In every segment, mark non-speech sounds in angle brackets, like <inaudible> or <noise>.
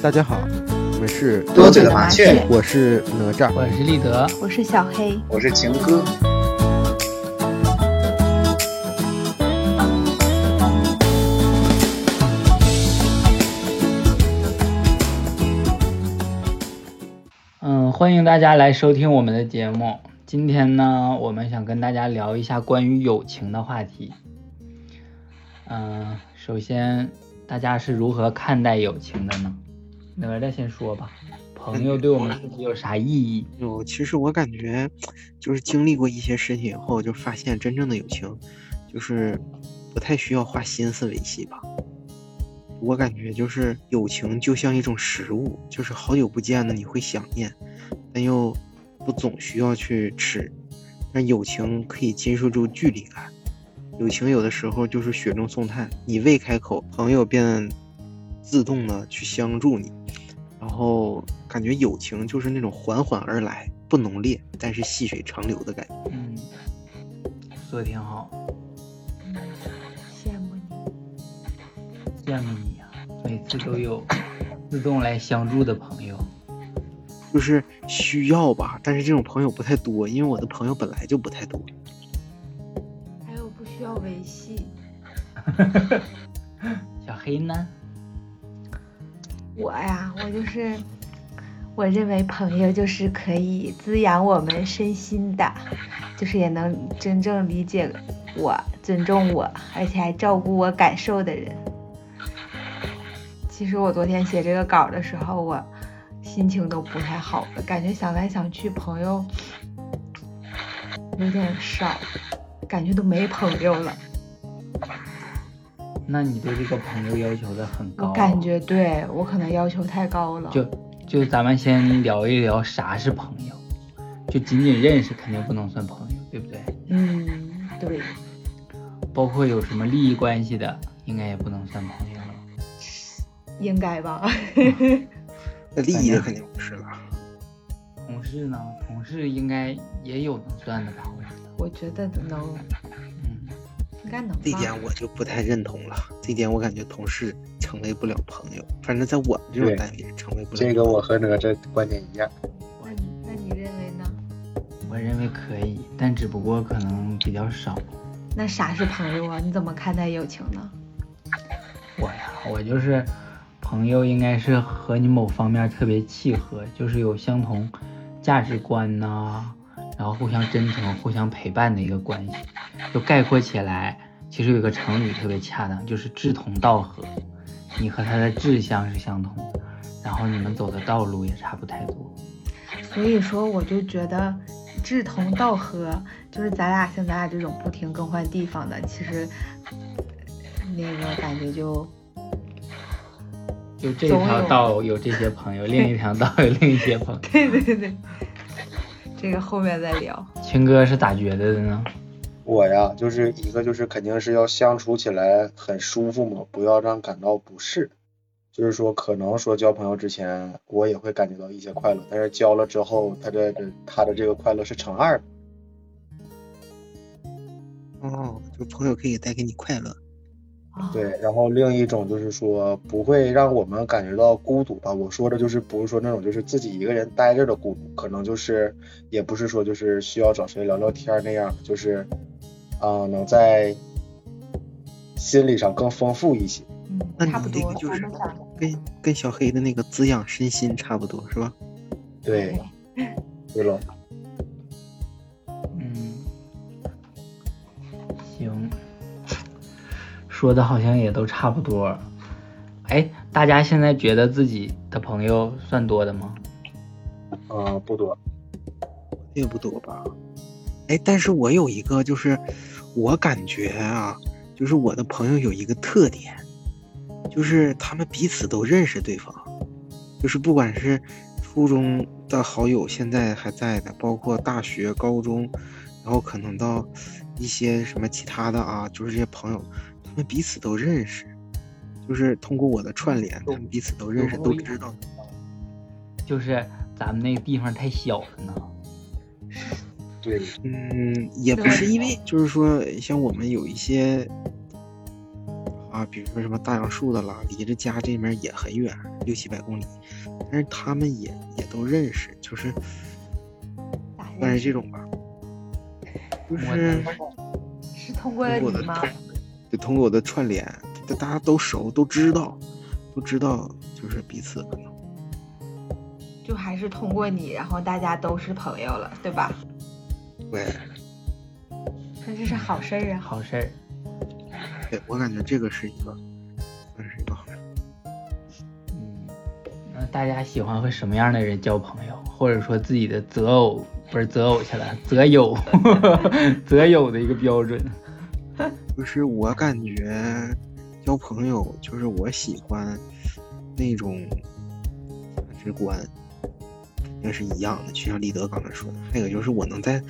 大家好，我们是多嘴的麻雀，我是哪吒，我是立德，我是小黑，我是情歌。嗯，欢迎大家来收听我们的节目。今天呢，我们想跟大家聊一下关于友情的话题。嗯，首先，大家是如何看待友情的呢？哪吒先说吧。朋友对我们自己有啥意义？有，其实我感觉，就是经历过一些事情以后，就发现真正的友情，就是不太需要花心思维系吧。我感觉就是友情就像一种食物，就是好久不见了你会想念，但又不总需要去吃。但友情可以经受住距离感。友情有的时候就是雪中送炭，你未开口，朋友便自动的去相助你。然后感觉友情就是那种缓缓而来，不浓烈，但是细水长流的感觉。嗯，说的挺好。羡慕你，羡慕你呀！每次都有自动来相助的朋友，就是需要吧，但是这种朋友不太多，因为我的朋友本来就不太多。还有不需要维系。<laughs> 小黑呢？我呀，我就是，我认为朋友就是可以滋养我们身心的，就是也能真正理解我、尊重我，而且还照顾我感受的人。其实我昨天写这个稿的时候，我心情都不太好了，感觉想来想去，朋友有点少。感觉都没朋友了，那你对这个朋友要求的很高。我感觉对我可能要求太高了。就就咱们先聊一聊啥是朋友，就仅仅认识肯定不能算朋友，对不对？嗯，对。包括有什么利益关系的，应该也不能算朋友了。应该吧？<laughs> 那利益的肯定不是了。同事呢？同事应该也有能算的吧？我觉得能，嗯，应该能。这点我就不太认同了。这点我感觉同事成为不了朋友，反正在我们这种单位成为不了。这个我和哪吒观点一样。那你那你认为呢？我认为可以，但只不过可能比较少。那啥是朋友啊？你怎么看待友情呢？我呀，我就是朋友，应该是和你某方面特别契合，就是有相同价值观呐。然后互相真诚、互相陪伴的一个关系，就概括起来，其实有个成语特别恰当，就是志同道合。你和他的志向是相同的，然后你们走的道路也差不太多。所以说，我就觉得志同道合，就是咱俩像咱俩这种不停更换地方的，其实那个感觉就就这条道有这些朋友，<laughs> 另一条道有另一些朋友。<laughs> 对对对。这个后面再聊。<laughs> 青哥是咋觉得的呢？我呀，就是一个就是肯定是要相处起来很舒服嘛，不要让感到不适。就是说，可能说交朋友之前，我也会感觉到一些快乐，但是交了之后，他的他的这个快乐是乘二的。哦，就朋友可以带给你快乐。对，然后另一种就是说不会让我们感觉到孤独吧。我说的就是不是说那种就是自己一个人待着的孤独，可能就是也不是说就是需要找谁聊聊天那样，就是啊能在心理上更丰富一些。嗯，那你这个就是跟跟小黑的那个滋养身心差不多是吧？对，对了。说的好像也都差不多，哎，大家现在觉得自己的朋友算多的吗？啊，不多，也不多吧。哎，但是我有一个，就是我感觉啊，就是我的朋友有一个特点，就是他们彼此都认识对方，就是不管是初中的好友，现在还在的，包括大学、高中，然后可能到一些什么其他的啊，就是这些朋友。们彼此都认识，就是通过我的串联，他们彼此都认识，都知道。就是咱们那个地方太小了呢。对，嗯，也不是因为，就是说，像我们有一些啊，啊，比如说什么大杨树的啦，离着家这面也很远，六七百公里，但是他们也也都认识，就是但是这种吧，就是是通过了你吗？就通过我的串联，大大家都熟，都知道，都知道，就是彼此可能。就还是通过你，然后大家都是朋友了，对吧？对。那这是好事儿啊！好事儿。对，我感觉这个是一个，算是一个好事。嗯，那大家喜欢和什么样的人交朋友，或者说自己的择偶不是择偶去了，择友，<laughs> 择友的一个标准。就是我感觉交朋友，就是我喜欢那种价值观。那是一样的，就像立德刚才说的。还有就是我能在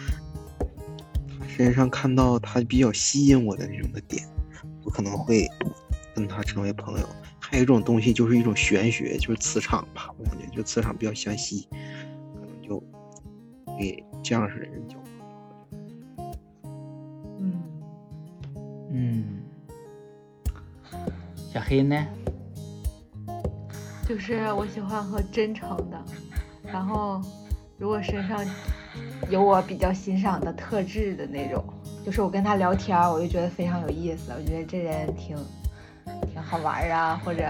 他身上看到他比较吸引我的那种的点，我可能会跟他成为朋友。还有一种东西就是一种玄学，就是磁场吧。我感觉就磁场比较相吸，可能就给这样式的人交小黑呢？就是我喜欢和真诚的。然后，如果身上有我比较欣赏的特质的那种，就是我跟他聊天，我就觉得非常有意思。我觉得这人挺挺好玩啊，或者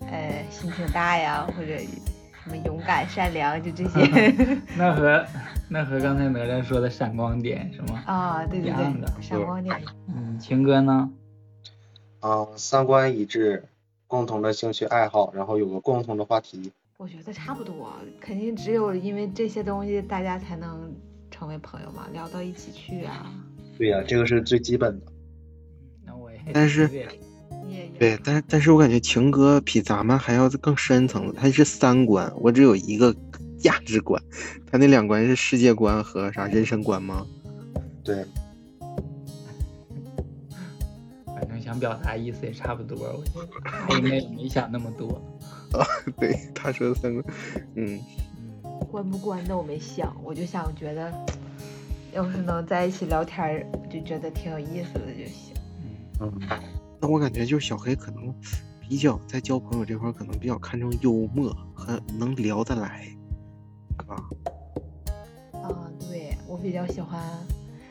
呃心挺大呀，或者什么勇敢善良，就这些。<laughs> 那和那和刚才哪吒说的闪光点是吗？啊，对对对，闪光点。嗯，情哥呢？啊，三观一致，共同的兴趣爱好，然后有个共同的话题。我觉得差不多，肯定只有因为这些东西，大家才能成为朋友嘛，聊到一起去啊。对呀，这个是最基本的。那我也。但是，对，但是但是我感觉情歌比咱们还要更深层，它是三观，我只有一个价值观，他那两观是世界观和啥人生观吗？对。想表达意思也差不多，我觉得他应该也没想那么多。<laughs> 啊，对，他说的三个，嗯，关不关的我没想，我就想觉得，要是能在一起聊天，就觉得挺有意思的就行。嗯，那我感觉就是小黑可能比较在交朋友这块可能比较看重幽默和能聊得来，啊。啊，对我比较喜欢，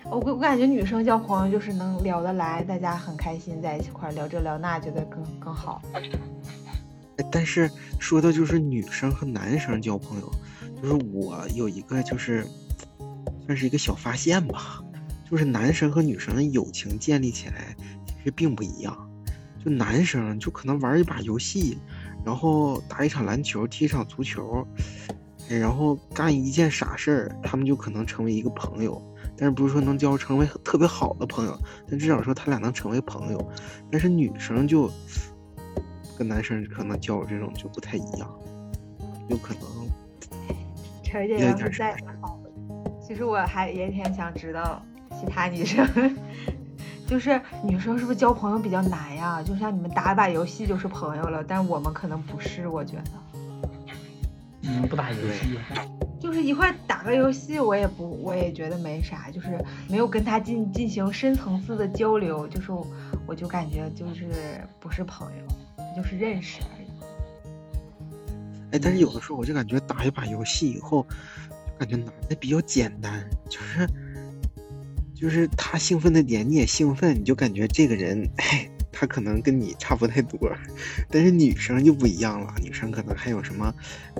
我我感觉女生交朋友就是能聊得来，大家很开心在一起块聊这聊那，觉得更更好。但是说的就是女生和男生交朋友，就是我有一个就是算是一个小发现吧，就是男生和女生的友情建立起来其实并不一样。就男生就可能玩一把游戏，然后打一场篮球，踢一场足球，然后干一件傻事儿，他们就可能成为一个朋友。但是不是说能交成为特别好的朋友，但至少说他俩能成为朋友。但是女生就。跟男生可能交友这种就不太一样，有可能。陈姐要是在，其实我还也挺想知道其他女生，<laughs> 就是女生是不是交朋友比较难呀？就像你们打把游戏就是朋友了，但我们可能不是，我觉得。你们不打游戏？就是一块打个游戏，我也不，我也觉得没啥，就是没有跟他进进行深层次的交流，就是我就感觉就是不是朋友。就是认识而已。哎，但是有的时候我就感觉打一把游戏以后，就感觉男的比较简单，就是就是他兴奋的点你也兴奋，你就感觉这个人，哎，他可能跟你差不太多。但是女生就不一样了，女生可能还有什么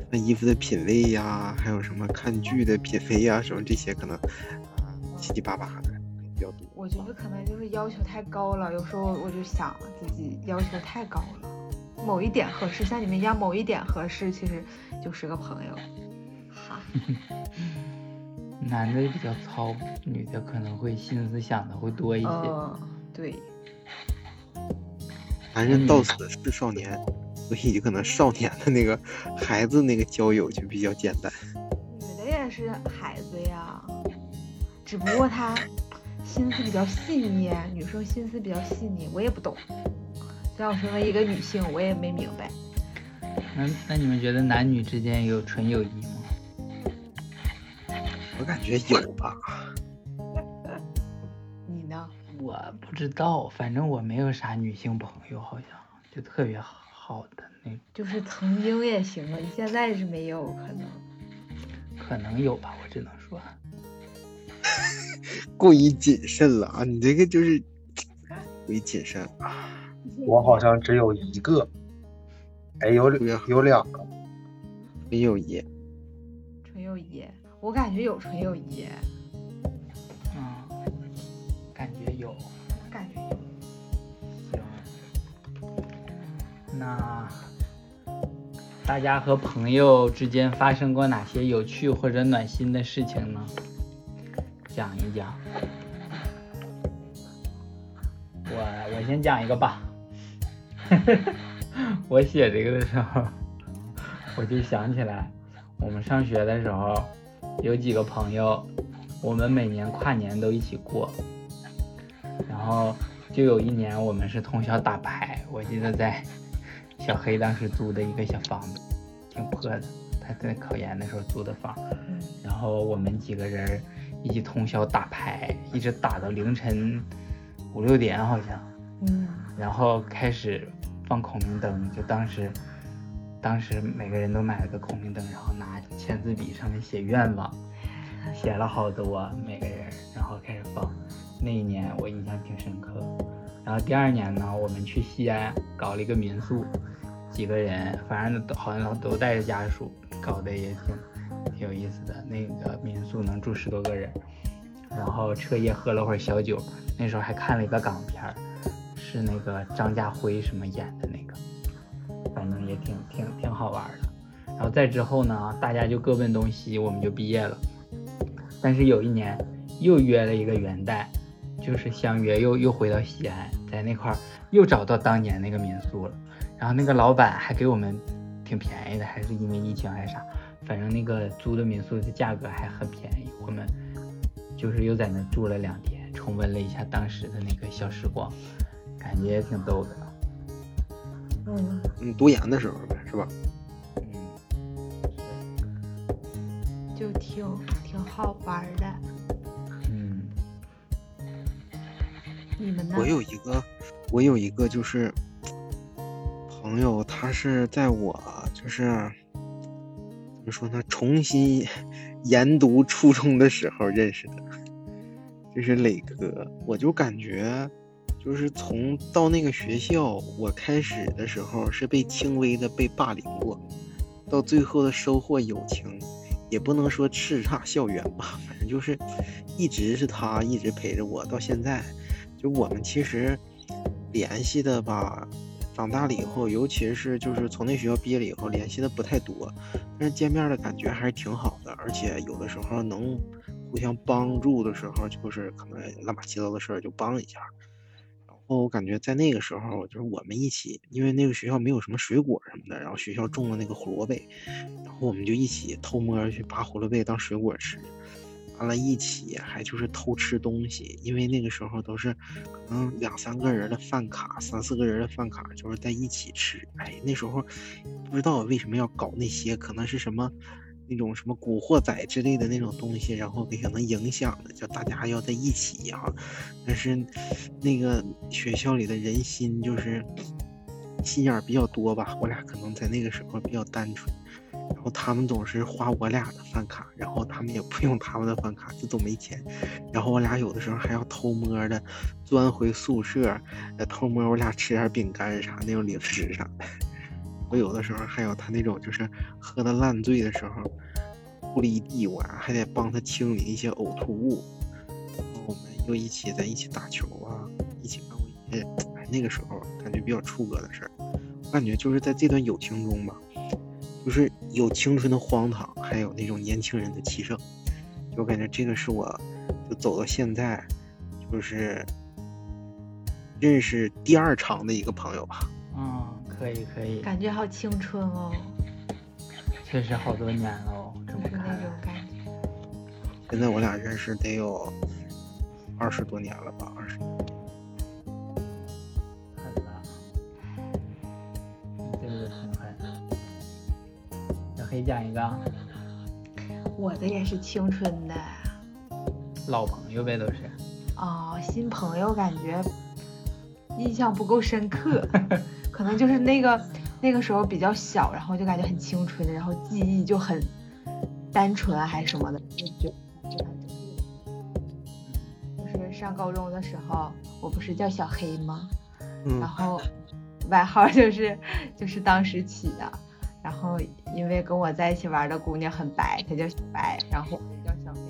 穿衣服的品味呀，还有什么看剧的品味呀，什么这些可能啊七七八八的比较多。我觉得可能就是要求太高了，有时候我就想自己要求太高了。某一点合适，像你们一样，某一点合适，其实就是个朋友。哈，<laughs> 男的比较糙，女的可能会心思想的会多一些。嗯，对。男人到死是少年，所以可能少年的那个孩子那个交友就比较简单。女的也是孩子呀，只不过她心思比较细腻，女生心思比较细腻，我也不懂。让我身为一个女性，我也没明白。那那你们觉得男女之间有纯友谊吗？我感觉有吧。我我不知道，反正我没有啥女性朋友，好像就特别好的那种。就是曾经也行啊，现在是没有可能。可能有吧，我只能说。<laughs> 过于谨慎了啊！你这个就是过于谨慎啊。我好像只有一个，哎，有有两个，纯友谊，纯友谊，我感觉有纯友谊，有，感觉有。行，那大家和朋友之间发生过哪些有趣或者暖心的事情呢？讲一讲。我我先讲一个吧。<laughs> 我写这个的时候，我就想起来，我们上学的时候有几个朋友，我们每年跨年都一起过。然后就有一年我们是通宵打牌，我记得在小黑当时租的一个小房子，挺破的，他在考研的时候租的房。然后我们几个人一起通宵打牌，一直打到凌晨五六点好像。嗯。然后开始。放孔明灯，就当时，当时每个人都买了个孔明灯，然后拿签字笔上面写愿望，<laughs> 写了好多每个。那一年我印象挺深刻。然后第二年呢，我们去西安搞了一个民宿，几个人，反正都好像都带着家属，搞得也挺挺有意思的。那个民宿能住十多个人，然后彻夜喝了会儿小酒，那时候还看了一个港片。是那个张家辉什么演的那个，反正也挺挺挺好玩的。然后再之后呢，大家就各奔东西，我们就毕业了。但是有一年又约了一个元旦，就是相约又又回到西安，在那块儿又找到当年那个民宿了。然后那个老板还给我们挺便宜的，还是因为疫情还是啥，反正那个租的民宿的价格还很便宜。我们就是又在那住了两天，重温了一下当时的那个小时光。感觉也挺逗的，嗯，你，读研的时候呗，是吧？嗯，就挺挺好玩的。我有一个，我有一个就是朋友，他是在我就是怎么说呢，重新研读初中的时候认识的，这是磊哥，我就感觉。就是从到那个学校，我开始的时候是被轻微的被霸凌过，到最后的收获友情，也不能说叱咤校园吧，反正就是一直是他一直陪着我到现在。就我们其实联系的吧，长大了以后，尤其是就是从那学校毕业了以后，联系的不太多，但是见面的感觉还是挺好的，而且有的时候能互相帮助的时候，就是可能乱七八糟的事儿就帮一下。然后我感觉在那个时候，就是我们一起，因为那个学校没有什么水果什么的，然后学校种了那个胡萝卜，然后我们就一起偷摸去拔胡萝卜当水果吃，完了，一起还就是偷吃东西，因为那个时候都是可能两三个人的饭卡，三四个人的饭卡，就是在一起吃。哎，那时候不知道为什么要搞那些，可能是什么。那种什么古惑仔之类的那种东西，然后给可能影响的，叫大家要在一起啊。但是那个学校里的人心就是心眼比较多吧，我俩可能在那个时候比较单纯，然后他们总是花我俩的饭卡，然后他们也不用他们的饭卡，就都没钱。然后我俩有的时候还要偷摸的钻回宿舍，偷摸我俩吃点饼干啥那种零食啥的。我有的时候还有他那种，就是喝的烂醉的时候，吐了一地，我还得帮他清理一些呕吐物。然后我们又一起在一起打球啊，一起干过一些，哎，那个时候感觉比较出格的事儿。我感觉就是在这段友情中吧，就是有青春的荒唐，还有那种年轻人的气盛。就我感觉这个是我，就走到现在，就是认识第二长的一个朋友吧。嗯。可以可以，感觉好青春哦。<laughs> 确实好多年了，这么看。那种感觉。现在我俩认识得有二十多年了吧，小黑讲一个。我的也是青春的。老朋友呗，都是。哦、新朋友感觉印象不够深刻，<laughs> 可能就是那个那个时候比较小，然后就感觉很青春，然后记忆就很单纯啊还是什么的，就觉得就很就是上高中的时候，我不是叫小黑吗？然嗯后外号就是就是当时起的，然后因为跟我在一起玩的姑娘很白，她叫小白，然后我就叫小黑，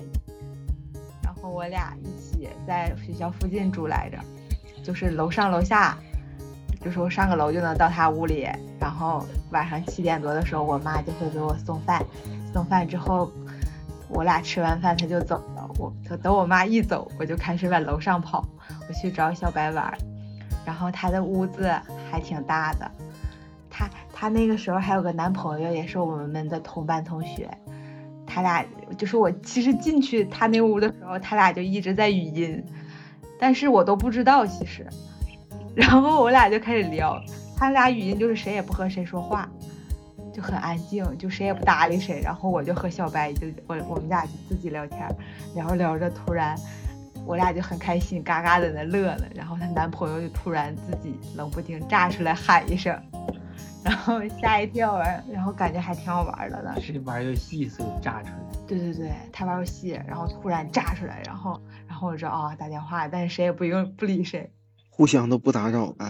然后我俩一起在学校附近住来着，就是楼上楼下，就是我上个楼就能到她屋里，然后晚上七点多的时候，我妈就会给我送饭，送饭之后。我俩吃完饭，她就走了。我等我妈一走，我就开始往楼上跑，我去找小白玩。然后她的屋子还挺大的，她那个时候还有个男朋友，也是我们的同班同学。他俩就是我，其实进去他那屋的时候，他俩就一直在语音，但是我都不知道其实。然后我俩就开始聊，他俩语音就是谁也不和谁说话，就很安静，就谁也不搭理谁。然后我就和小白就我我们俩就自己聊天，聊着聊着突然。我俩就很开心，嘎嘎在那乐呢。然后她男朋友就突然自己冷不丁炸出来喊一声，然后吓一跳啊，然后感觉还挺好玩的呢。是玩游戏所以炸出来。对对对，他玩游戏，然后突然炸出来，然后然后我知道啊、打电话，但是谁也不用不理谁。互相都不打扰呗。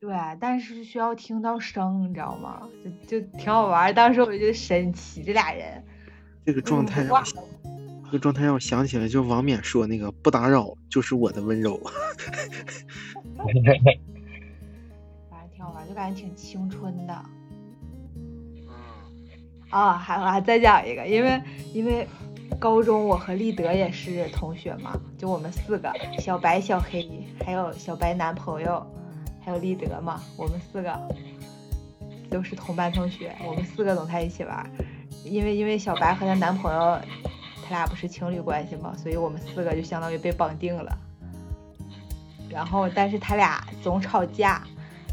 对，但是需要听到声，你知道吗？就就挺好玩。当时我就神奇，这俩人这个状态让我这个状态让我想起来，就王冕说那个“不打扰就是我的温柔”。<laughs> 反正挺好玩，就感觉挺青春的。啊，还我还再讲一个，因为因为高中我和立德也是同学嘛，就我们四个，小白、小黑，还有小白男朋友，还有立德嘛，我们四个都是同班同学，我们四个总在一起玩。因为因为小白和她男朋友，他俩不是情侣关系嘛，所以我们四个就相当于被绑定了。然后，但是他俩总吵架，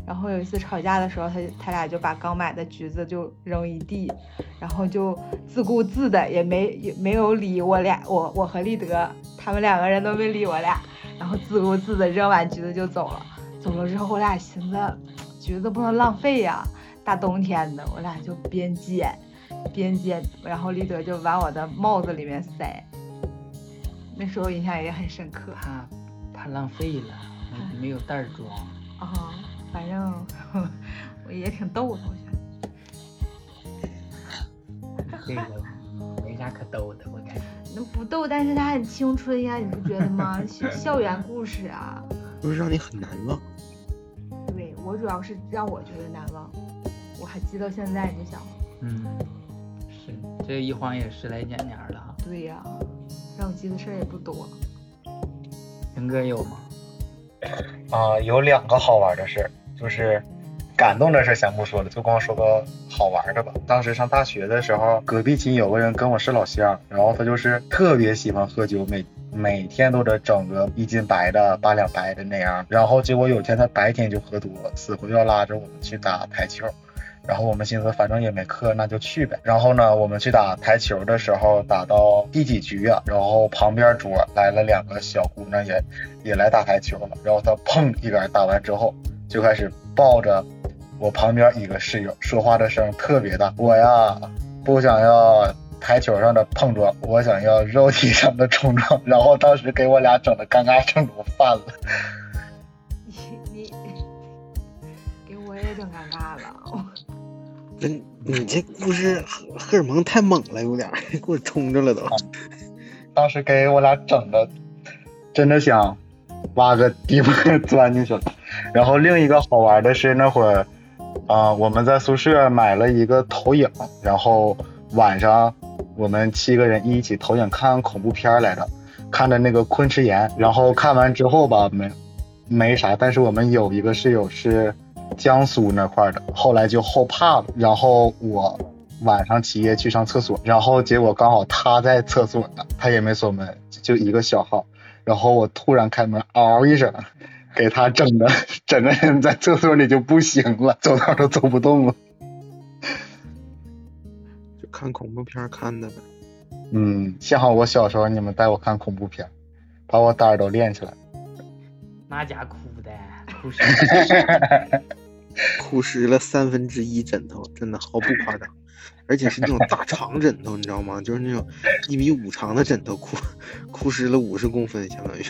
然后有一次吵架的时候，他他俩就把刚买的橘子就扔一地，然后就自顾自的也没也没有理我俩，我我和立德他们两个人都没理我俩，然后自顾自的扔完橘子就走了。走了之后，我俩寻思橘子不能浪费呀，大冬天的，我俩就边捡边捡，然后立德就往我的帽子里面塞。那时候印象也很深刻怕怕浪费了，没没有袋儿装。啊、反正我也挺逗的，我觉得。这个没啥可逗的，我感觉。那不逗，但是它很青春呀，你不觉得吗？校校园故事啊，就是让你很难忘。对我主要是让我觉得难忘，我还记到现在，你就想，嗯，是这一晃也十来年年了哈。对呀，让我记的事儿也不多。陈哥有吗？啊、有两个好玩的事儿，就是感动的事先不说了，就光说个好玩的吧。当时上大学的时候，隔壁寝有个人跟我是老乡，然后他就是特别喜欢喝酒，每每天都得整个一斤白的、八两白的那样。然后结果有一天他白天就喝多了，死活要拉着我们去打台球。然后我们寻思，反正也没课，那就去呗。然后呢，我们去打台球的时候，打到第几局啊？然后旁边桌来了两个小姑娘也，也来打台球了。然后她砰一杆打完之后，就开始抱着我旁边一个室友，说话的声特别大。我呀，不想要台球上的碰撞，我想要肉体上的冲撞。然后当时给我俩整的尴尬症都犯了。你你给我也整尴尬了。真，你这故事荷荷尔蒙太猛了，有点 <laughs> 给我冲着了都。当时给我俩整的，真的想挖个地方钻进去了。然后另一个好玩的是那会儿，啊、我们在宿舍买了一个投影，然后晚上我们七个人一起投影看恐怖片来着，看的那个《昆池岩》。然后看完之后吧，没没啥，但是我们有一个室友是江苏那块的，后来就后怕了。然后我晚上起夜去上厕所，然后结果刚好他在厕所呢，他也没锁门，就一个小号。然后我突然开门，嗷一声，给他整的整个人在厕所里就不行了，走道都走不动了。就看恐怖片看的呗。嗯，幸好我小时候你们带我看恐怖片，把我胆儿都练起来。那家哭的，哭 <laughs> 湿。哭湿了三分之一枕头，真的毫不夸张，而且是那种大长枕头，你知道吗？就是那种一米五长的枕头，哭哭湿了五十公分，相当于。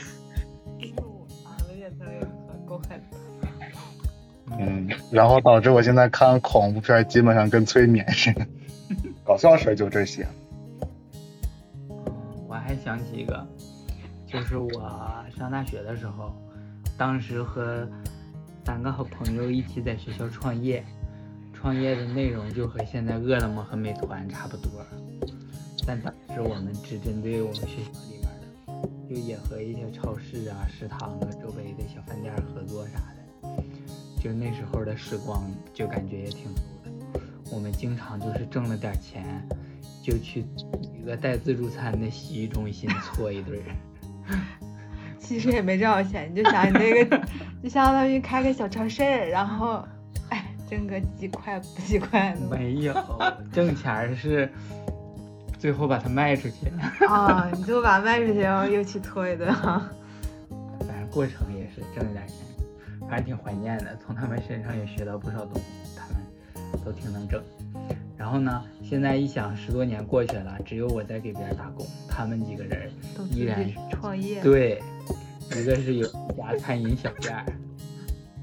嗯，然后导致我现在看恐怖片基本上跟催眠似的，搞笑事就这些。我还想起一个，就是我上大学的时候，当时和三个好朋友一起在学校创业，创业的内容就和现在饿了么和美团差不多，但当时我们只针对我们学校里面的，就也和一些超市啊、食堂啊、周围的小饭店合作啥的。就那时候的时光，就感觉也挺多的。我们经常就是挣了点钱，就去一个带自助餐的洗浴中心搓一顿。<laughs> 其实也没挣到钱，你就想你那个，就相当于开个小超市，然后，哎，挣个几块几块的。没有，挣钱是最后把它卖出去。啊，你就把它卖出去，然后又去搓一顿。反正过程也是挣了点钱。反正挺怀念的，从他们身上也学到不少东西，他们都挺能整。然后呢，现在一想，十多年过去了，只有我在给别人打工，他们几个人依然创业。对，一个是有一家餐饮小店，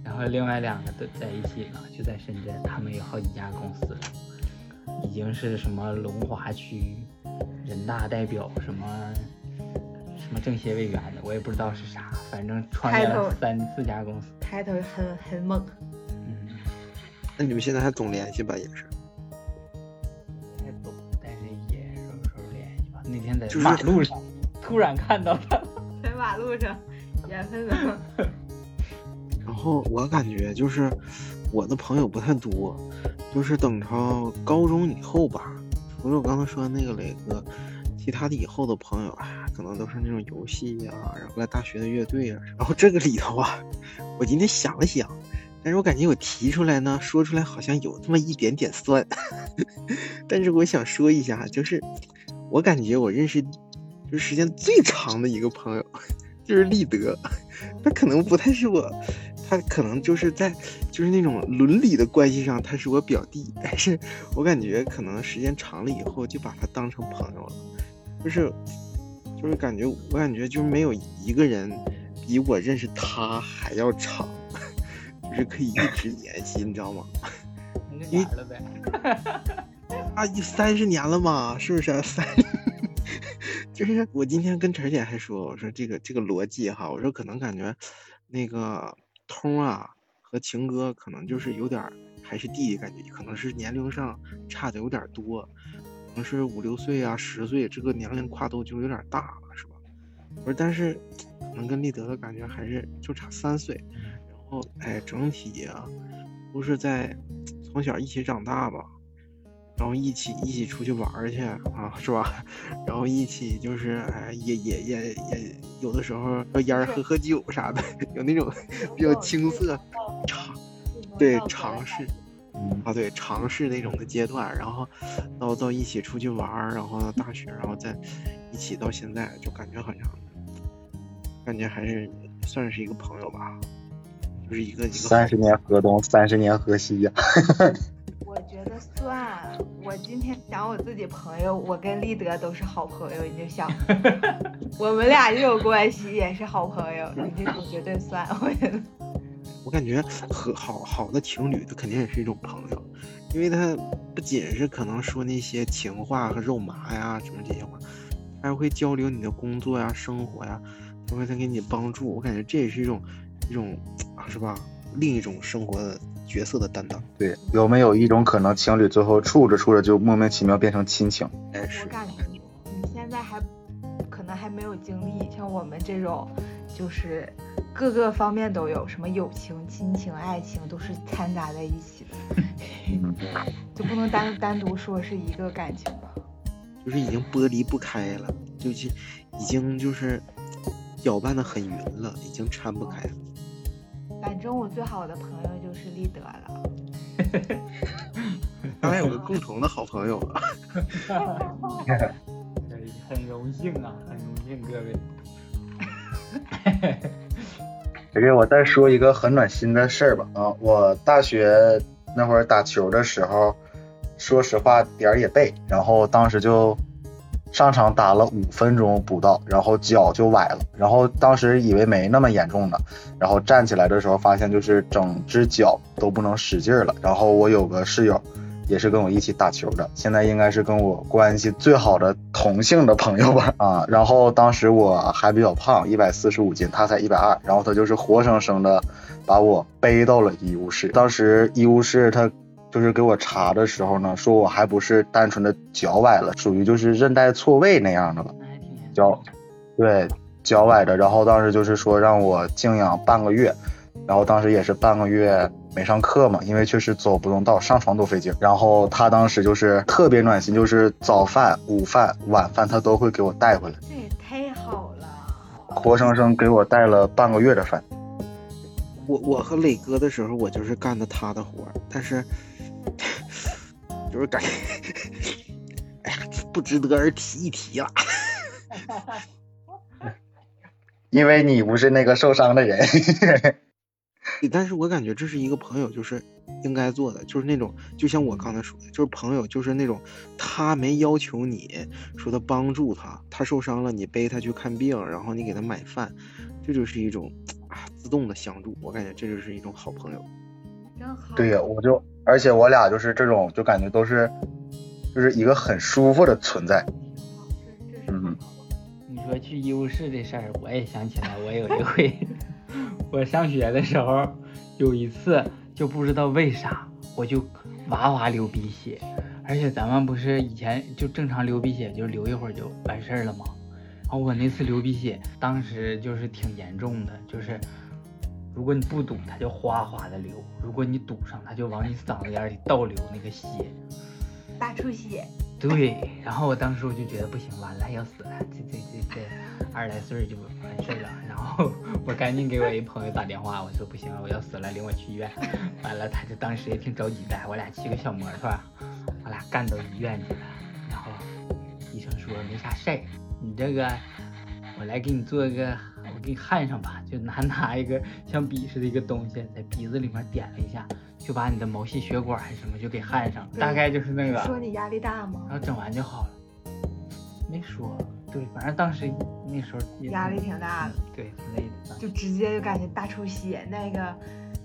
然后另外两个都在一起了，就在深圳，他们有好几家公司，已经是什么龙华区人大代表什么。什么政协委员的，我也不知道是啥，反正创业了三四家公司，开头很很猛。嗯，那你们现在还总联系吧？也是。吧。那天在马路上突然看到他，在马路上，缘分的。<laughs> 然后我感觉就是我的朋友不太多，就是等到高中以后吧，除了我刚才说的那个磊哥。其他的以后的朋友啊，可能都是那种游戏呀，然后来大学的乐队啊。然后这个里头啊，我今天想了想，但是我感觉我提出来呢，说出来好像有那么一点点酸。<laughs> 但是我想说一下，就是我感觉我认识就是时间最长的一个朋友，就是立德。他可能不太是我，他可能就是在就是那种伦理的关系上，他是我表弟。但是我感觉可能时间长了以后，就把他当成朋友了。就是，就是感觉，我感觉就是没有一个人比我认识他还要长，<laughs> 就是可以一直联系，你知道吗？你了呗？<laughs> 啊，一三十年了嘛，是不是？<laughs> 三，<laughs> 就是我今天跟陈姐还说，我说这个这个逻辑哈，我说可能感觉那个通啊和情哥可能就是有点还是弟弟感觉，可能是年龄上差的有点多。可能是五六岁啊，十岁，这个年龄跨度就有点大了，是吧？我说，但是可能跟立德的感觉还是就差三岁，然后哎，整体啊都是在从小一起长大吧，然后一起一起出去玩去啊，是吧？<laughs> 然后一起就是哎，也也也也有的时候要烟喝喝酒啥的，<laughs> 有那种比较青涩尝，对尝试。啊，对，尝试那种的阶段，然后到到一起出去玩儿，然后到大学，然后再一起到现在，就感觉好像感觉还是算是一个朋友吧，就是一个一个三十年河东，三十年河西呀。<laughs> 我觉得算，我今天想我自己朋友，我跟立德都是好朋友，你就想 <laughs> 我们俩这种关系也是好朋友，你这种绝对算，我觉得。我感觉和好好的情侣，他肯定也是一种朋友，因为他不仅是可能说那些情话和肉麻呀什么这些话，还会交流你的工作呀、生活呀，他会他给你帮助。我感觉这也是一种一种是吧？另一种生活的角色的担当。对，有没有一种可能，情侣最后处着处着就莫名其妙变成亲情？哎，是。我感觉你现在还可能还没有经历，像我们这种就是。各个方面都有，什么友情、亲情、爱情都是掺杂在一起的，<laughs> 就不能单单独说是一个感情吧？就是已经剥离不开了，就是已经就是搅拌的很匀了，已经掺不开了。反正我最好的朋友就是立德了。<laughs> 咱俩有个共同的好朋友啊。<laughs> 很荣幸啊，很荣幸各位。<laughs> 而且我再说一个很暖心的事儿吧啊，我大学那会儿打球的时候，说实话点儿也背，然后当时就上场打了五分钟不到，然后脚就崴了，然后当时以为没那么严重呢，然后站起来的时候发现就是整只脚都不能使劲了，然后我有个室友。也是跟我一起打球的，现在应该是跟我关系最好的同性的朋友吧 <laughs> 啊。然后当时我还比较胖，一百四十五斤，他才一百二，然后他就是活生生的把我背到了医务室。当时医务室他就是给我查的时候呢，说我还不是单纯的脚崴了，属于就是韧带错位那样的了，脚对脚崴的。然后当时就是说让我静养半个月，然后当时也是半个月。没上课嘛，因为确实走不动道，上床都费劲。然后他当时就是特别暖心，就是早饭、午饭、晚饭他都会给我带回来。这也太好了，活生生给我带了半个月的饭。我我和磊哥的时候，我就是干的他的活，但是 <laughs> 就是感觉，哎呀，不值得而提一提了。<laughs> 因为你不是那个受伤的人。但是我感觉这是一个朋友，就是应该做的，就是那种，就像我刚才说的，就是朋友，就是那种他没要求你说他帮助他，他受伤了，你背他去看病，然后你给他买饭，这就是一种啊自动的相助。我感觉这就是一种好朋友。真好。对呀，我就而且我俩就是这种，就感觉都是就是一个很舒服的存在。嗯。你说去医务室这事儿，我也想起来，我有一回。<laughs> 我上学的时候，有一次就不知道为啥，我就哇哇流鼻血，而且咱们不是以前就正常流鼻血，就流一会儿就完事儿了吗？然后我那次流鼻血，当时就是挺严重的，就是如果你不堵，它就哗哗的流；如果你堵上，它就往你嗓子眼里倒流那个血，<laughs> 大出血。对，然后我当时我就觉得不行，完了要死了，这这这这二十来岁就完事儿了。然后我赶紧给我一朋友打电话，我说不行了，我要死了，领我去医院。完了，他就当时也挺着急的，我俩骑个小摩托，我俩干到医院去了。然后医生说没啥事儿，你这个我来给你做一个，我给你焊上吧，就拿 <laughs> 拿一个像笔似的一个东西在鼻子里面点了一下。就把你的毛细血管还是什么就给焊上，大概就是那个。说你压力大吗？然后整完就好了。没说，对，反正当时那时候压力挺大的，对，挺累的。就直接就感觉大出血，那个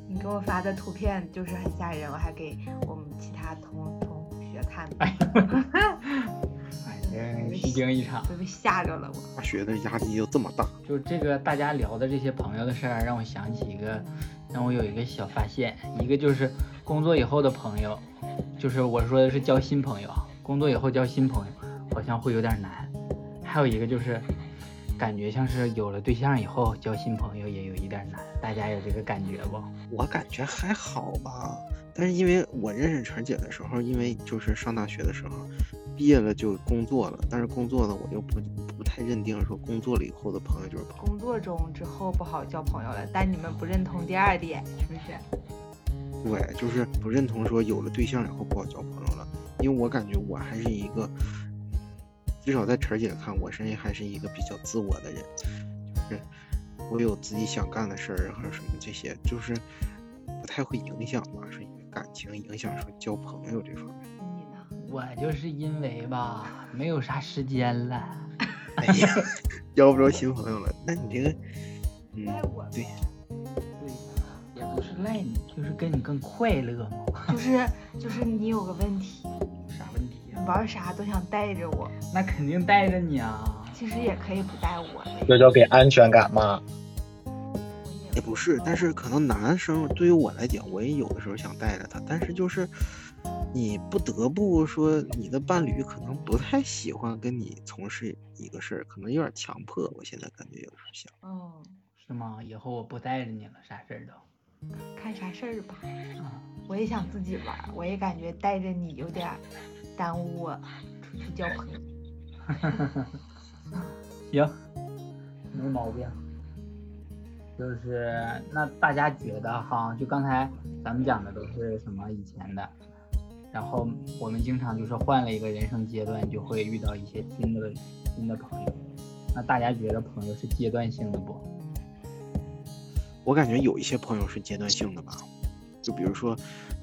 你给我发的图片就是很吓人，我还给我们其他同同学看。惊一场，都被吓着了。我大学的压力就这么大。就这个大家聊的这些朋友的事儿，让我想起一个。让我有一个小发现，一个就是工作以后的朋友，就是我说的是交新朋友啊。工作以后交新朋友好像会有点难，还有一个就是感觉像是有了对象以后交新朋友也有一点难。大家有这个感觉不？我感觉还好吧，但是因为我认识晨姐的时候，因为就是上大学的时候。毕业了就工作了，但是工作呢，我又不不太认定说工作了以后的朋友就是朋友。工作中之后不好交朋友了，但你们不认同第二点是不是？对，就是不认同说有了对象以后不好交朋友了，因为我感觉我还是一个，至少在晨姐看，我身上还是一个比较自我的人，就是我有自己想干的事儿和什么这些，就是不太会影响吧，说感情影响说交朋友这方面。我就是因为吧，没有啥时间了，哎呀，交不着新朋友了。那你这个，嗯，对，对，也不是赖你，就是跟你更快乐嘛。就 <laughs> 是就是你有个问题，啥问题呀？玩啥都想带着我，那肯定带着你啊。其实也可以不带我，这叫给安全感嘛？也不是，但是可能男生对于我来讲，我也有的时候想带着他，但是就是。你不得不说，你的伴侣可能不太喜欢跟你从事一个事儿，可能有点强迫。我现在感觉有点像。哦，是吗？以后我不带着你了，啥事儿都。看啥事儿吧。我也想自己玩，我也感觉带着你有点耽误我出去交朋友。<laughs> 行，没毛病。就是那大家觉得哈，就刚才咱们讲的都是什么以前的。然后我们经常就是换了一个人生阶段，就会遇到一些新的新的朋友。那大家觉得朋友是阶段性的不？我感觉有一些朋友是阶段性的吧，就比如说，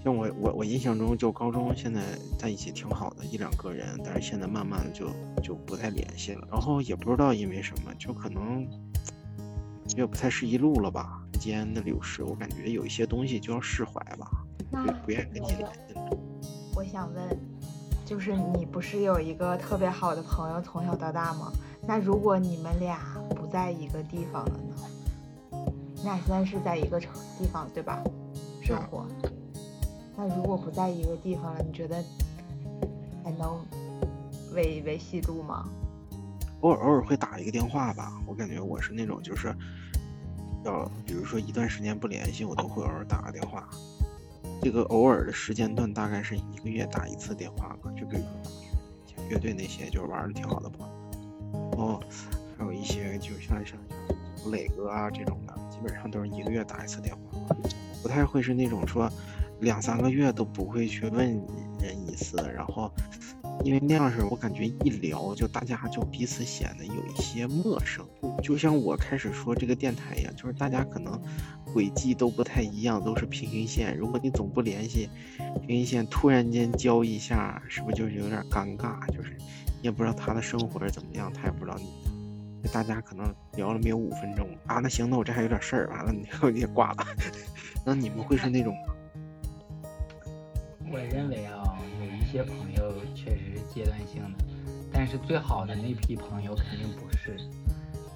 像我我我印象中，就高中现在在一起挺好的一两个人，但是现在慢慢的就就不再联系了，然后也不知道因为什么，就可能也不太是一路了吧。时间的流逝，我感觉有一些东西就要释怀吧，那就不愿意跟你联系了。我想问，就是你不是有一个特别好的朋友从小到大吗？那如果你们俩不在一个地方了呢？你俩现在是在一个城地方对吧？生活。那如果不在一个地方了，你觉得还能维维系住吗？偶尔偶尔会打一个电话吧，我感觉我是那种就是，要比如说一段时间不联系，我都会偶尔打个电话。这个偶尔的时间段大概是一个月打一次电话吧，就比如说像乐队那些就是玩的挺好的朋友，然后还有一些就像像像磊哥啊这种的，基本上都是一个月打一次电话，不太会是那种说两三个月都不会去问人一次，然后因为那样式我感觉一聊就大家就彼此显得有一些陌生，就像我开始说这个电台一样，就是大家可能轨迹都不太一样，都是平行线。如果你总不联系，平行线突然间交一下，是不是就有点尴尬？就是你也不知道他的生活是怎么样，他也不知道你。大家可能聊了没有五分钟啊，那行，那我这还有点事儿，完了你我也挂了。<laughs> 那你们会是那种？我认为啊，有一些朋友确实阶段性的，但是最好的那批朋友肯定不是。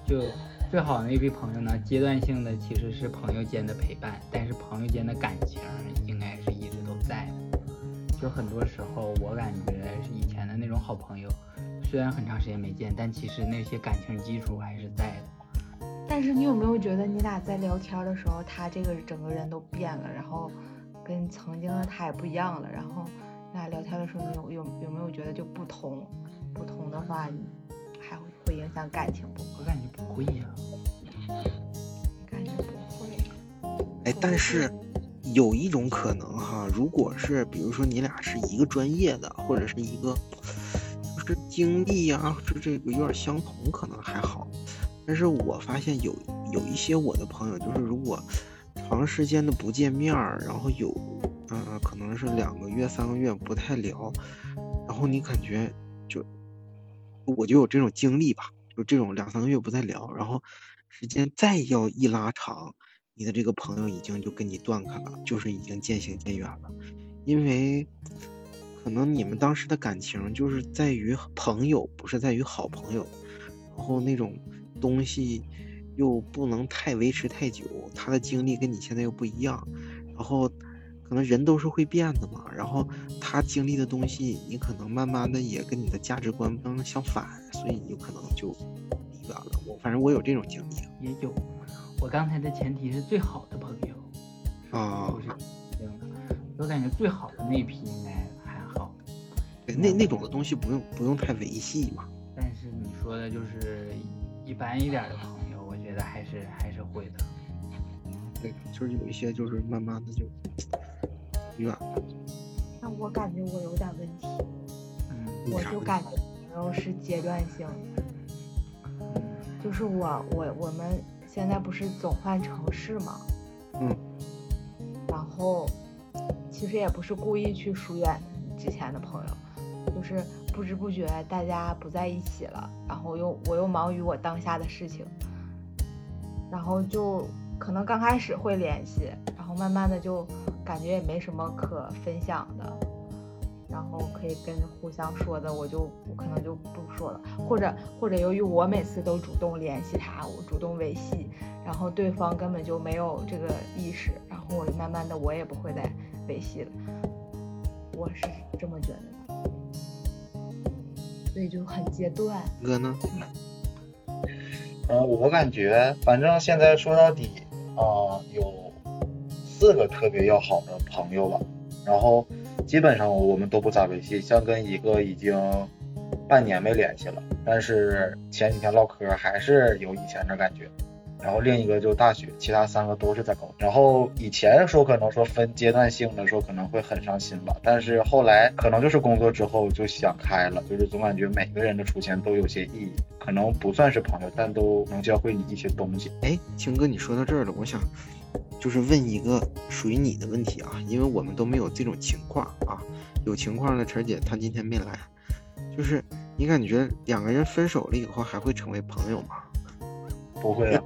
就最好的那批朋友呢，阶段性的其实是朋友间的陪伴，但是朋友间的感情应该是一直都在的。就很多时候，我感觉是以前的那种好朋友，虽然很长时间没见，但其实那些感情基础还是在的。但是你有没有觉得你俩在聊天的时候，他这个整个人都变了，然后跟曾经的他也不一样了，然后你俩聊天的时候，你有有有没有觉得就不同？不同的话，还会会影响感情不？我感觉不会呀、<laughs> 感觉不会。哎，但是有一种可能哈，如果是比如说你俩是一个专业的，或者是一个就是经历呀、是这个有点相同，可能还好。但是我发现有有一些我的朋友，就是如果长时间的不见面儿，然后有嗯、可能是两个月、三个月不太聊，然后你感觉就我就有这种经历吧，就这种两三个月不再聊，然后时间再要一拉长。你的这个朋友已经就跟你断开了，就是已经渐行渐远了，因为可能你们当时的感情就是在于朋友，不是在于好朋友，然后那种东西又不能太维持太久，他的经历跟你现在又不一样，然后可能人都是会变的嘛，然后他经历的东西，你可能慢慢的也跟你的价值观不能相反，所以你有可能就离远了。我反正我有这种经历。也有。我刚才的前提是最好的朋友，啊不是这样的。我感觉最好的那批应该还好，对，那那种的东西不用不用太维系嘛。但是你说的就是一般一点的朋友，我觉得还是还是会的。对，就是有一些就是慢慢的就远了。那我感觉我有点问题，嗯我就感觉朋友是阶段性就是我我我们现在不是总换城市吗？嗯，然后其实也不是故意去疏远之前的朋友，就是不知不觉大家不在一起了，然后又我又忙于我当下的事情，然后就可能刚开始会联系，然后慢慢的就感觉也没什么可分享的，然后可以跟互相说的，我就我可能就不说了，或者或者由于我每次都主动联系他，我主动维系，然后对方根本就没有这个意识，然后我就慢慢的我也不会再维系了，我是这么觉得的，所以就很阶段。哥呢？呃，我感觉反正现在说到底啊、有四个特别要好的朋友吧，然后基本上我们都不咋维系，像跟一个已经半年没联系了，但是前几天唠嗑还是有以前的感觉。然后另一个就大学，其他三个都是在高中。然后以前说可能说分阶段性的时候可能会很伤心吧，但是后来可能就是工作之后就想开了，就是总感觉每个人的出现都有些意义，可能不算是朋友，但都能教会你一些东西。哎，青哥，你说到这儿了，我想就是问一个属于你的问题啊，因为我们都没有这种情况啊，有情况的晨姐她今天没来，就是你感觉两个人分手了以后还会成为朋友吗？不会啊，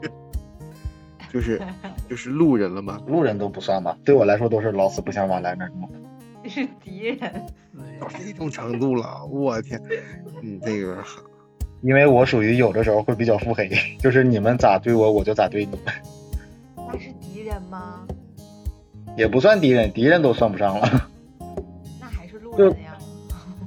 就是 <laughs> 就是路人了嘛？路人都不算吧，对我来说都是老死不相往来那种。<laughs> 是敌人，到这种程度了，我天，你这个。因为我属于有的时候会比较腹黑，就是你们咋对我，我就咋对你们。那是敌人吗？也不算敌人，敌人都算不上了。那还是路人呀。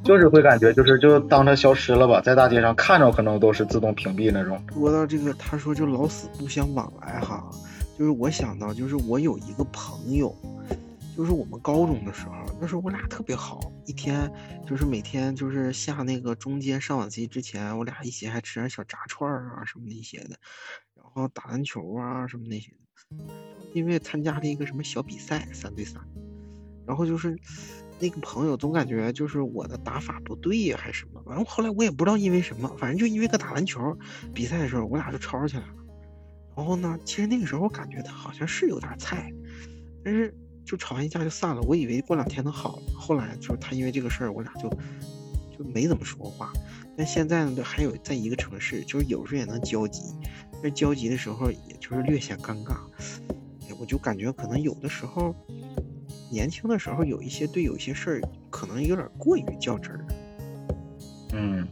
就是会感觉就是就当他消失了吧，在大街上看着可能都是自动屏蔽那种。说到这个，他说就老死不相往来哈，就是我想到就是我有一个朋友，就是我们高中的时候，那时候我俩特别好，一天就是每天就是下那个中间上晚自习之前，我俩一起还吃点小炸串啊什么那些的，然后打篮球啊什么那些的，因为参加了一个什么小比赛，三对三，然后就是。那个朋友总感觉就是我的打法不对呀，还是什么？完了后来我也不知道因为什么，反正就因为个打篮球比赛的时候，我俩就吵起来了。然后呢，其实那个时候我感觉他好像是有点菜，但是就吵完一架就散了。我以为过两天能好，后来就是他因为这个事儿，我俩就就没怎么说过话。但现在呢，还有在一个城市，就是有时候也能交集，但交集的时候也就是略显尴尬。我就感觉可能有的时候。年轻的时候有一些对有些事儿可能有点过于较真儿，嗯，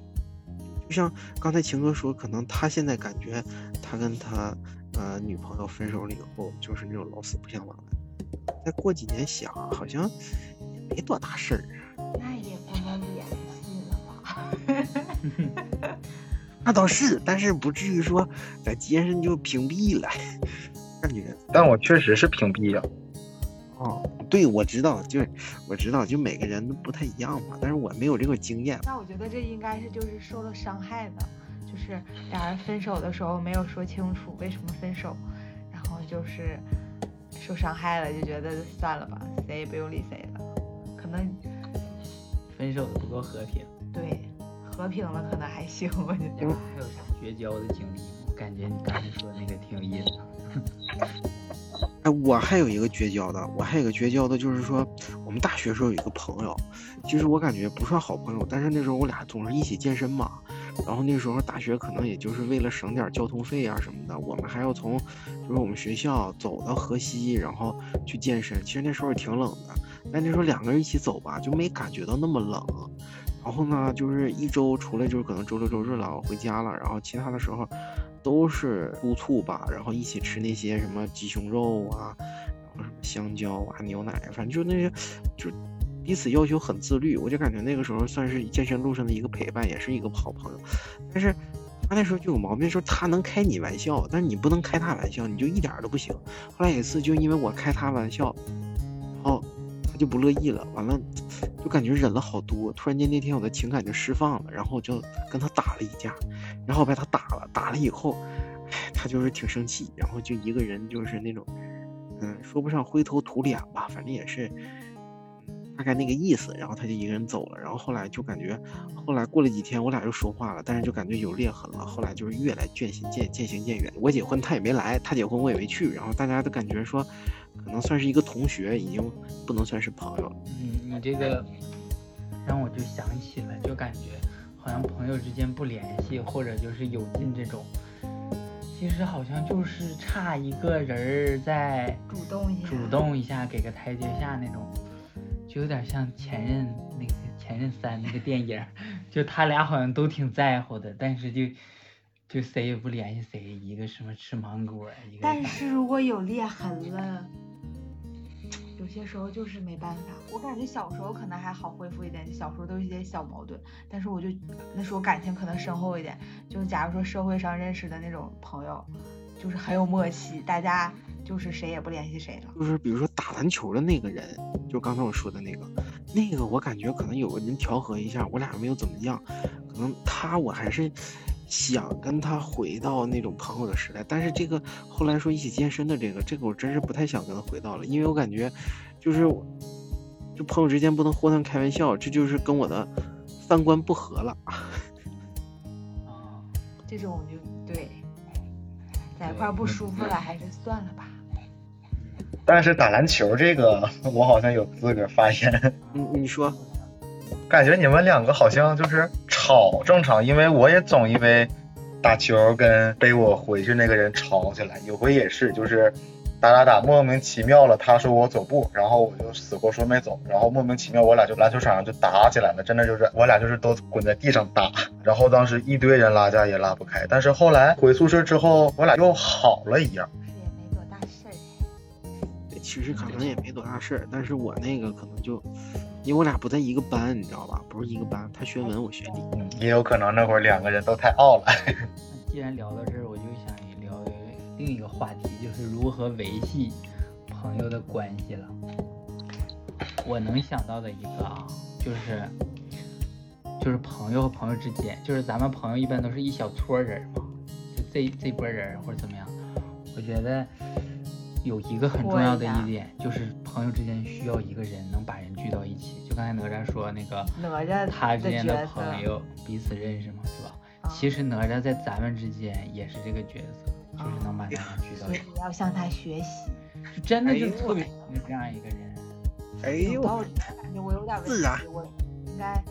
就像刚才秦哥说，可能他现在感觉他跟他呃女朋友分手了以后，就是那种老死不相往来。再过几年想，好像也没多大事儿啊。那也不能联系了吧？<laughs> 那倒是，但是不至于说在街上就屏蔽了，<laughs> 感觉。但我确实是屏蔽呀。哦，对，我知道，就是我知道，就每个人都不太一样嘛，但是我没有这个经验。那我觉得这应该是就是受了伤害的，就是俩人分手的时候没有说清楚为什么分手，然后就是受伤害了，就觉得算了吧，谁也不用理谁了，可能分手的不够和平。对，和平了可能还行，我觉得。还有啥绝交的经历？我感觉你刚才说那个挺有意思。哎，我还有一个绝交的，我还有一个绝交的，就是说我们大学时候有一个朋友，其实我感觉不算好朋友，但是那时候我俩总是一起健身嘛，然后那时候大学可能也就是为了省点交通费啊什么的，我们还要从就是我们学校走到河西，然后去健身。其实那时候也挺冷的，但那时候两个人一起走吧，就没感觉到那么冷。然后呢，就是一周除了就是可能周六周日了回家了，然后其他的时候。都是督促吧，然后一起吃那些什么鸡胸肉啊，然后什么香蕉啊、牛奶，反正就那些，就彼此要求很自律。我就感觉那个时候算是健身路上的一个陪伴，也是一个好朋友。但是他那时候就有毛病，说他能开你玩笑，但是你不能开他玩笑，你就一点都不行。后来有一次就因为我开他玩笑，然后他就不乐意了，完了就感觉忍了好多。突然间那天我的情感就释放了，然后我就跟他打了一架。然后被他打了，打了以后，他就是挺生气，然后就一个人就是那种，嗯，说不上灰头土脸吧，反正也是大概那个意思。然后他就一个人走了。然后后来就感觉，后来过了几天，我俩又说话了，但是就感觉有裂痕了。后来就是越来渐行渐渐行渐远。我结婚他也没来，他结婚我也没去。然后大家都感觉说，可能算是一个同学，已经不能算是朋友了。嗯，你这个让我就想起了，就感觉。好像朋友之间不联系，或者就是有劲这种，其实好像就是差一个人儿在主动一下，主动一下给个台阶下那种，就有点像前任那个前任三那个电影，就他俩好像都挺在乎的，但是就就谁也不联系谁，一个什么吃芒果，一个。但是如果有裂痕了。有些时候就是没办法，我感觉小时候可能还好恢复一点，小时候都是一些小矛盾，但是我就那时候感情可能深厚一点，就假如说社会上认识的那种朋友，就是很有默契，大家就是谁也不联系谁了。就是比如说打篮球的那个人，就刚才我说的那个，那个我感觉可能有个人调和一下，我俩没有怎么样，可能他我还是。想跟他回到那种朋友的时代，但是这个后来说一起健身的这个，这个我真是不太想跟他回到了，因为我感觉就是就朋友之间不能互相开玩笑，这就是跟我的三观不合了。啊，<laughs> 这种就对，在一块不舒服了，还是算了吧。但是打篮球这个，我好像有资格发言。你你说，<laughs> 感觉你们两个好像就是吵正常，因为我也总因为打球跟背我回去那个人吵起来。有回也是，就是打打打，莫名其妙了，他说我走步，然后我就死活说没走，然后莫名其妙我俩就篮球场上就打起来了，真的就是我俩就是都滚在地上打。然后当时一堆人拉架也拉不开，但是后来回宿舍之后，我俩又好了一样。是也没多大事儿。对其实可能也没多大事儿，但是我那个可能就因为我俩不在一个班，你知道吧？不是一个班，他学文，我学理。嗯，也有可能那会儿两个人都太傲了。那 <laughs> 既然聊到这儿，我就另一个话题，就是如何维系朋友的关系了。我能想到的一个啊，就是就是朋友和朋友之间，就是咱们朋友一般都是一小撮人嘛，就这这波人或者怎么样。我觉得有一个很重要的一点，就是朋友之间需要一个人能把人聚到一起。就刚才哪吒说那个哪吒他之间的朋友彼此认识嘛，是吧？啊其实哪吒在咱们之间也是这个角色，就是能把大家聚到所以一起，要向他学习。是真的就哎呦特别有这样一个人。哎有道理，我感觉我有点问自然题，我应该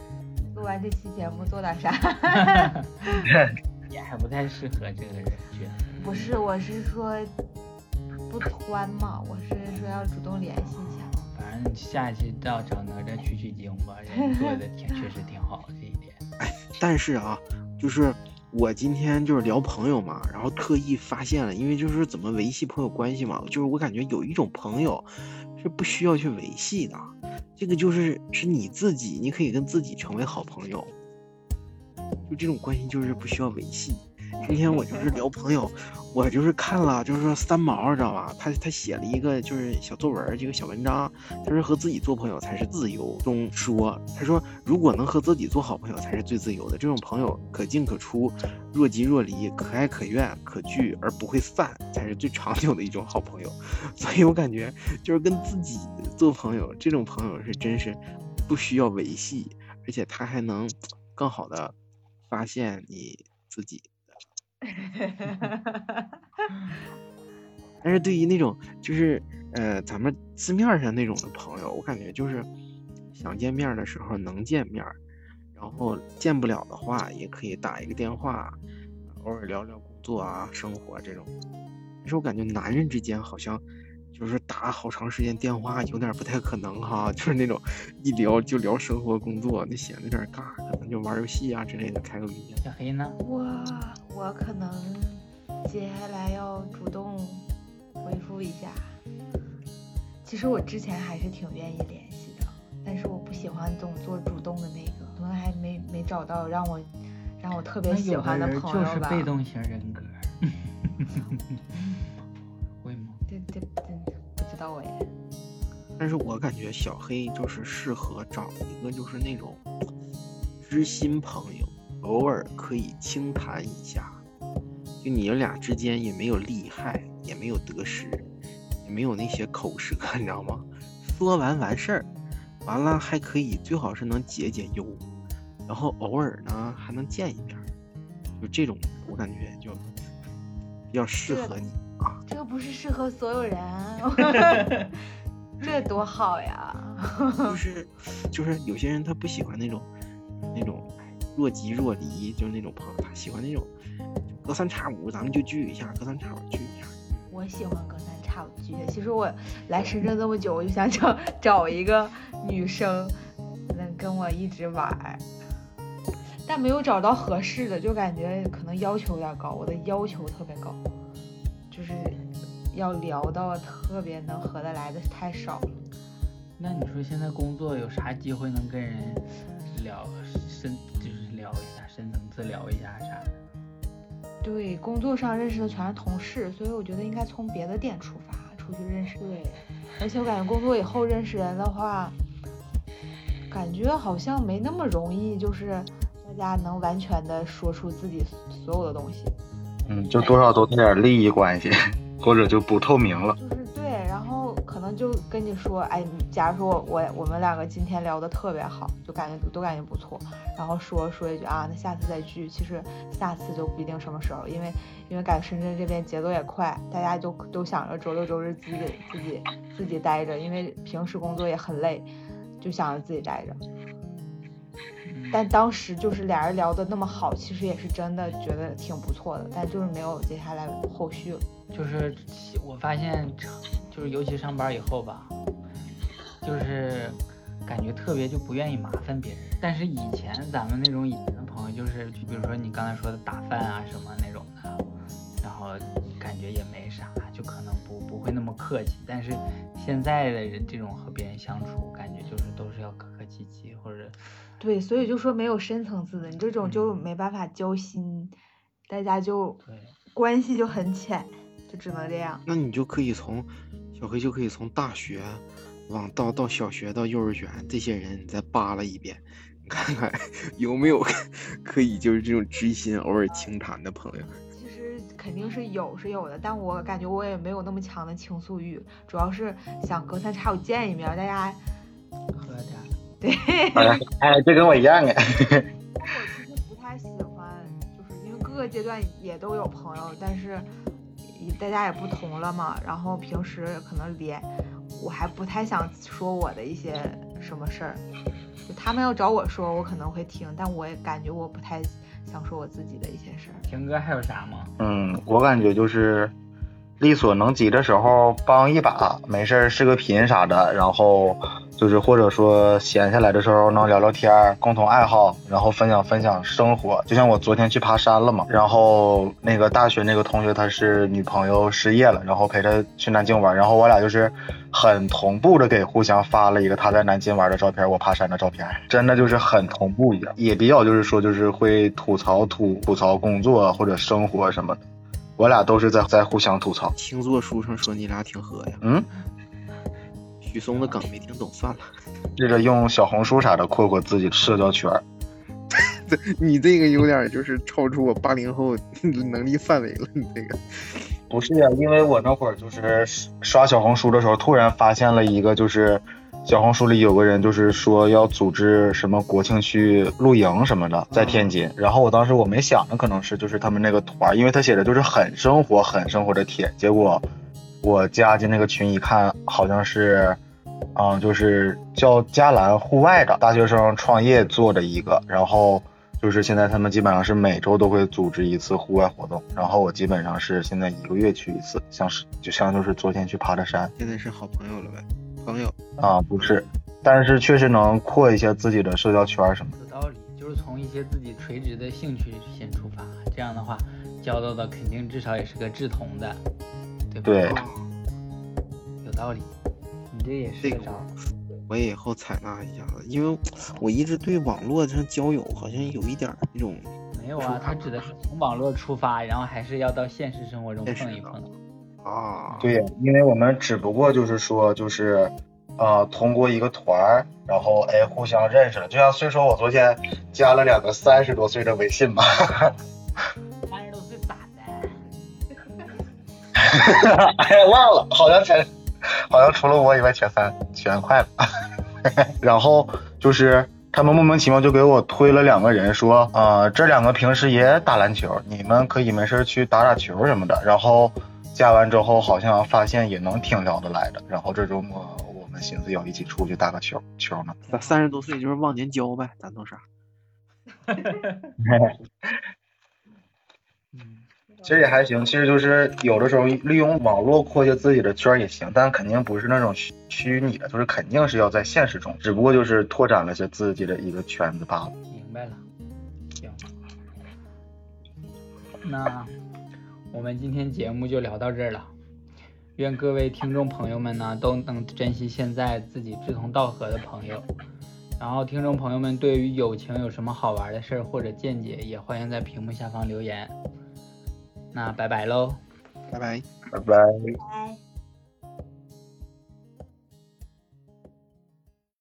录完这期节目做点啥？<laughs> 也还不太适合这个人角色。不是，我是说不穿嘛，我是说要主动联系一下。反正下一期到找哪吒取取经吧，人做的挺确实挺好这一点。但是啊，就是我今天就是聊朋友嘛，然后特意发现了，因为就是怎么维系朋友关系嘛，就是我感觉有一种朋友是不需要去维系的，这个就是是你自己，你可以跟自己成为好朋友，就这种关系就是不需要维系。今天我就是聊朋友，我就是看了，就是说三毛，知道吧？他他写了一个就是小作文，这个小文章，他说和自己做朋友才是自由中说，他说如果能和自己做好朋友才是最自由的，这种朋友可进可出，若即若离，可爱可怨，可聚而不会散，才是最长久的一种好朋友。<laughs> 所以我感觉就是跟自己做朋友，这种朋友是真是不需要维系，而且他还能更好的发现你自己。<laughs> 但是对于那种就是呃咱们字面上那种的朋友，我感觉就是想见面的时候能见面，然后见不了的话也可以打一个电话，偶尔聊聊工作啊、生活这种。但是我感觉男人之间好像就是打好长时间电话有点不太可能哈，就是那种一聊就聊生活工作，那显得有点尬，可能就玩游戏啊之类的，开个语音。小黑呢？我我可能接下来要主动回复一下。其实我之前还是挺愿意联系的，但是我不喜欢总做主动的那个，可能还没没找到让我让我特别喜欢的朋友吧。就是被动型人格。<laughs> <laughs> 会吗？对对知道哎。但是我感觉小黑就是适合找一个就是那种知心朋友，偶尔可以轻谈一下，就你们俩之间也没有利害，也没有得失，也没有那些口舌，你知道吗？说完完事儿，完了还可以最好是能解解忧，然后偶尔呢还能见一面，就这种我感觉就比较适合你啊。这个不是适合所有人，<laughs> 这多好呀！<laughs> 就是就是有些人他不喜欢那种那种若即若离，就是那种朋友，他喜欢那种隔三差五咱们就聚一下，隔三差五聚一下。我喜欢隔三差五聚的。其实我来深圳这么久，我就想找找一个女生能跟我一直玩儿，但没有找到合适的，就感觉可能要求有点高。我的要求特别高，就是要聊到特别能合得来的太少了。那你说现在工作有啥机会能跟人聊深，就是聊一下深层次聊一下啥的？对，工作上认识的全是同事，所以我觉得应该从别的点出发，出去认识。对，<laughs> 而且我感觉工作以后认识人的话，感觉好像没那么容易，就是大家能完全的说出自己所有的东西。嗯，就多少都带点利益关系，或者就不透明了。就是对，然后可能就跟你说，哎，假如说我我们两个今天聊的特别好，就感觉都感觉不错，然后说说一句啊，那下次再聚。其实下次就不一定什么时候，因为因为感觉深圳这边节奏也快，大家就都想着周六周日自己自己自己待着，因为平时工作也很累，就想着自己待着。但当时就是俩人聊的那么好，其实也是真的觉得挺不错的，但就是没有接下来后续了。就是我发现，就是尤其上班以后吧，就是感觉特别就不愿意麻烦别人。但是以前咱们那种以前的朋友，就是就比如说你刚才说的打饭啊什么那种的，然后感觉也没啥，就可能不不会那么客气。但是现在的人这种和别人相处，感觉就是都是要客客气气或者。对，所以就说没有深层次的，你这种就没办法交心，大家就关系就很浅，就只能这样。那你就可以从小黑就可以从大学往到到小学到幼儿园这些人你再扒拉一遍，你看看有没有可以就是这种知心偶尔轻谈的朋友。其实肯定是有是有的，但我感觉我也没有那么强的倾诉欲，主要是想隔三差五见一面，大家喝点。对，<laughs> 哎，这跟我一样哎。我其实不太喜欢，就是因为各个阶段也都有朋友，但是大家也不同了嘛。然后平时可能连我还不太想说我的一些什么事儿，就他们要找我说，我可能会听，但我也感觉我不太想说我自己的一些事儿。平哥还有啥吗？嗯，我感觉就是力所能及的时候帮一把，没事儿视个频啥的，然后。就是或者说闲下来的时候能聊聊天，共同爱好，然后分享分享生活。就像我昨天去爬山了嘛，然后那个大学那个同学他是女朋友失业了，然后陪他去南京玩，然后我俩就是很同步的给互相发了一个他在南京玩的照片，我爬山的照片，真的就是很同步一样，也比较就是说就是会吐槽吐吐槽工作或者生活什么的，我俩都是在在互相吐槽。星座书上说你俩挺合呀，嗯。许嵩的梗没听懂，算了。<laughs> 这个用小红书啥的扩扩自己社交圈儿。<laughs> 你这个有点就是超出我八零后 <laughs> 能力范围了。你这个不是呀，因为我那会儿就是刷小红书的时候，突然发现了一个，就是小红书里有个人就是说要组织什么国庆去露营什么的，在天津。然后我当时我没想着可能是就是他们那个团，因为他写的就是很生活、很生活的帖。结果我加进那个群一看，好像是。嗯，就是叫嘉兰户外的大学生创业做的一个，然后就是现在他们基本上是每周都会组织一次户外活动，然后我基本上是现在一个月去一次，像是就像就是昨天去爬的山，现在是好朋友了呗？朋友啊，不是，但是确实能扩一些自己的社交圈什么的。有道理，就是从一些自己垂直的兴趣先出发，这样的话交到的肯定至少也是个志同的，对吧？对，有道理。你这也是个招，我也以后采纳一下子，因为我一直对网络上交友好像有一点那种没有啊，他指的是从网络出发，然后还是要到现实生活中碰一碰啊。对，因为我们只不过就是说，就是呃，通过一个团儿，然后哎，互相认识了。就像虽说我昨天加了两个三十多岁的微信吧，<laughs> 三十多岁咋的？<laughs> 哎呀，忘了，好像才。好像除了我以外全三全快了，<laughs> 然后就是他们莫名其妙就给我推了两个人，说啊这两个平时也打篮球，你们可以没事去打打球什么的。然后加完之后好像发现也能挺聊得来的。然后这周末我们寻思要一起出去打个球球呢。咱三十多岁就是忘年交呗，咱都是。<laughs> 其实也还行，其实就是有的时候利用网络扩些自己的圈也行，但肯定不是那种虚虚拟的，就是肯定是要在现实中，只不过就是拓展了些自己的一个圈子罢了。明白了，行，那我们今天节目就聊到这儿了，愿各位听众朋友们呢都能珍惜现在自己志同道合的朋友，然后听众朋友们对于友情有什么好玩的事儿或者见解，也欢迎在屏幕下方留言。那拜拜喽，拜拜，拜拜。